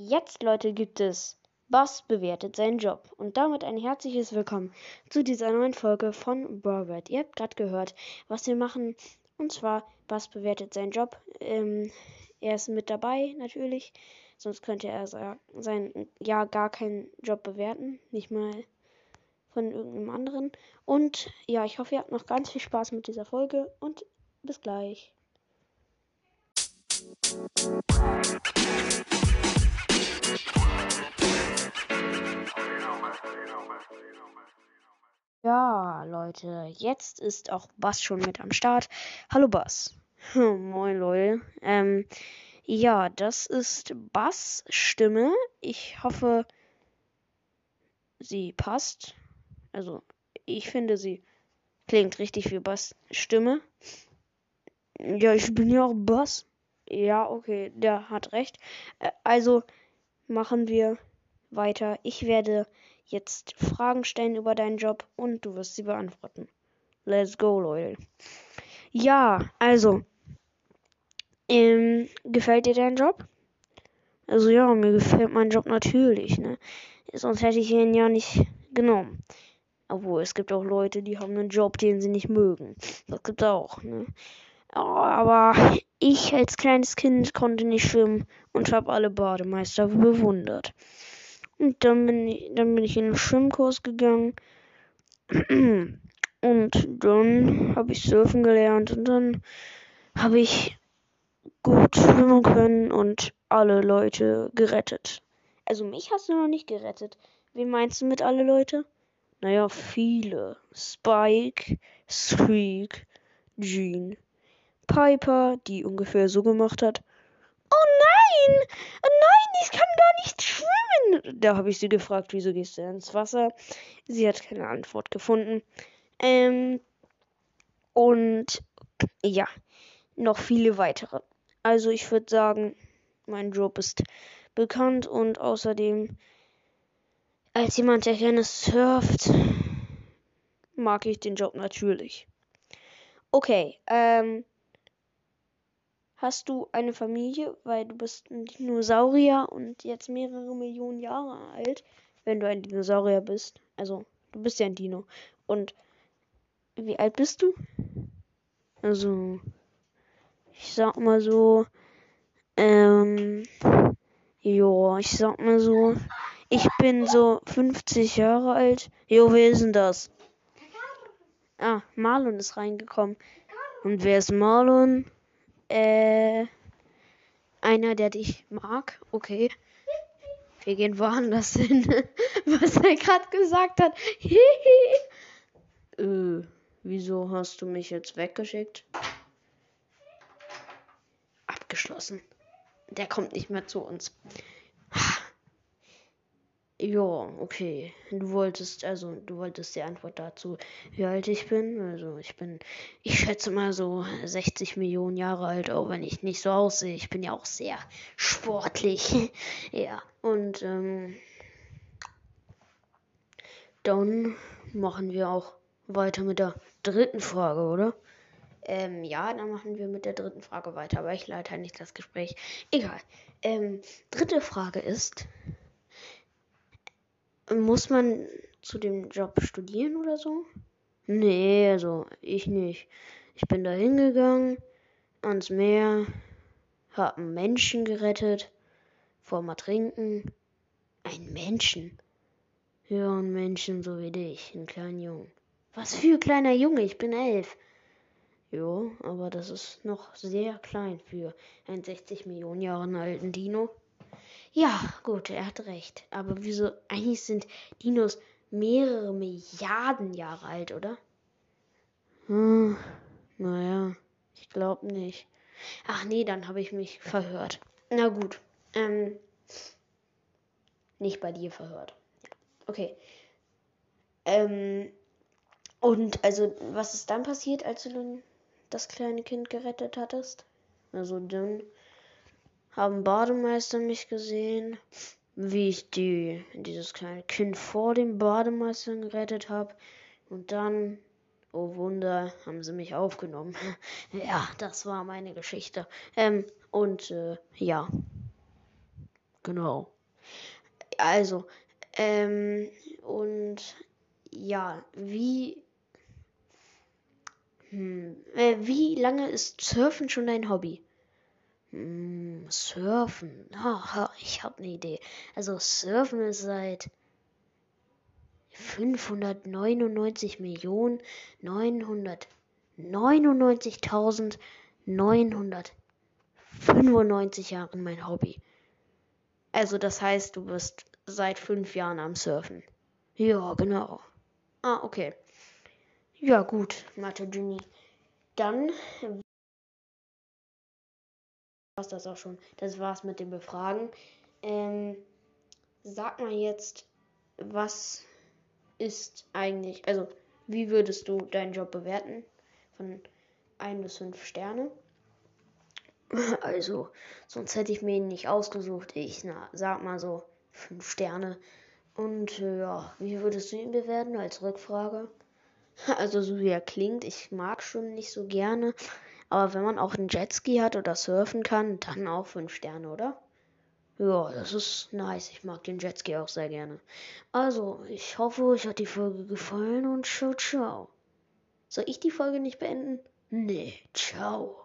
Jetzt, Leute, gibt es Bass bewertet seinen Job. Und damit ein herzliches Willkommen zu dieser neuen Folge von Borbert. Ihr habt gerade gehört, was wir machen. Und zwar, Bass bewertet seinen Job. Ähm, er ist mit dabei, natürlich. Sonst könnte er sein ja gar keinen Job bewerten. Nicht mal von irgendeinem anderen. Und ja, ich hoffe, ihr habt noch ganz viel Spaß mit dieser Folge. Und bis gleich. Ja, Leute, jetzt ist auch Bass schon mit am Start. Hallo Bass. Moin Leute. Ähm, ja, das ist Bass Stimme. Ich hoffe, sie passt. Also, ich finde, sie klingt richtig wie Bass Stimme. Ja, ich bin ja auch Bass. Ja, okay, der hat recht. Also machen wir weiter. Ich werde jetzt Fragen stellen über deinen Job und du wirst sie beantworten. Let's go, Leute. Ja, also. Ähm, gefällt dir dein Job? Also ja, mir gefällt mein Job natürlich, ne? Sonst hätte ich ihn ja nicht genommen. Obwohl, es gibt auch Leute, die haben einen Job, den sie nicht mögen. Das gibt's auch, ne? Aber ich als kleines Kind konnte nicht schwimmen und habe alle Bademeister bewundert. Und dann bin ich, dann bin ich in den Schwimmkurs gegangen. Und dann habe ich surfen gelernt und dann habe ich gut schwimmen können und alle Leute gerettet. Also mich hast du noch nicht gerettet. Wen meinst du mit alle Leute? Naja, viele. Spike, Squeak, Jean, Piper, die ungefähr so gemacht hat. Oh nein! Oh nein, ich kann gar nicht schwimmen! Da habe ich sie gefragt, wieso gehst du ins Wasser? Sie hat keine Antwort gefunden. Ähm, und ja, noch viele weitere. Also ich würde sagen, mein Job ist bekannt und außerdem als jemand, der gerne surft, mag ich den Job natürlich. Okay, ähm, Hast du eine Familie, weil du bist ein Dinosaurier und jetzt mehrere Millionen Jahre alt, wenn du ein Dinosaurier bist. Also, du bist ja ein Dino. Und wie alt bist du? Also, ich sag mal so, ähm, jo, ich sag mal so, ich bin so 50 Jahre alt. Jo, wer ist denn das? Ah, Marlon ist reingekommen. Und wer ist Marlon? Äh, einer, der dich mag. Okay. Wir gehen woanders hin. Was er gerade gesagt hat. äh, wieso hast du mich jetzt weggeschickt? Abgeschlossen. Der kommt nicht mehr zu uns. Ja, okay. Du wolltest, also, du wolltest die Antwort dazu, wie alt ich bin. Also, ich bin, ich schätze mal so 60 Millionen Jahre alt, auch wenn ich nicht so aussehe. Ich bin ja auch sehr sportlich. ja, und, ähm, dann machen wir auch weiter mit der dritten Frage, oder? Ähm, ja, dann machen wir mit der dritten Frage weiter, aber ich leite halt nicht das Gespräch. Egal. Ähm, dritte Frage ist, muss man zu dem Job studieren oder so? Nee, also ich nicht. Ich bin da hingegangen, ans Meer, hab einen Menschen gerettet, vorm Ertrinken. Ein Menschen? Ja, ein Menschen so wie dich, ein kleiner Junge. Was für ein kleiner Junge, ich bin elf. Jo, aber das ist noch sehr klein für einen 60 Millionen Jahre alten Dino. Ja, gut, er hat recht. Aber wieso? Eigentlich sind Dinos mehrere Milliarden Jahre alt, oder? Hm, naja, ich glaube nicht. Ach nee, dann habe ich mich verhört. Na gut. Ähm, nicht bei dir verhört. Okay. Ähm, und also, was ist dann passiert, als du das kleine Kind gerettet hattest? Also dann haben Bademeister mich gesehen, wie ich die, dieses kleine Kind vor dem Bademeister gerettet habe. Und dann, oh Wunder, haben sie mich aufgenommen. ja, das war meine Geschichte. Ähm, und äh, ja. genau. Also, ähm, und ja, wie. Hm, äh, wie lange ist Surfen schon dein Hobby? Hm, Surfen. Oh, ich habe eine Idee. Also Surfen ist seit 599 Millionen 999.995 Jahren mein Hobby. Also das heißt, du bist seit fünf Jahren am Surfen. Ja, genau. Ah, okay. Ja, gut, Mathe Genie. Dann war's das auch schon. Das war's mit dem Befragen. Ähm, sag mal jetzt, was ist eigentlich, also wie würdest du deinen Job bewerten? Von 1 bis 5 Sterne. Also, sonst hätte ich mir ihn nicht ausgesucht. Ich, na, sag mal so 5 Sterne. Und äh, ja, wie würdest du ihn bewerten als Rückfrage? Also, so wie er klingt, ich mag schon nicht so gerne. Aber wenn man auch einen Jetski hat oder surfen kann, dann auch 5 Sterne, oder? Ja, das ist nice. Ich mag den Jetski auch sehr gerne. Also, ich hoffe, euch hat die Folge gefallen und ciao, ciao. Soll ich die Folge nicht beenden? Nee, ciao.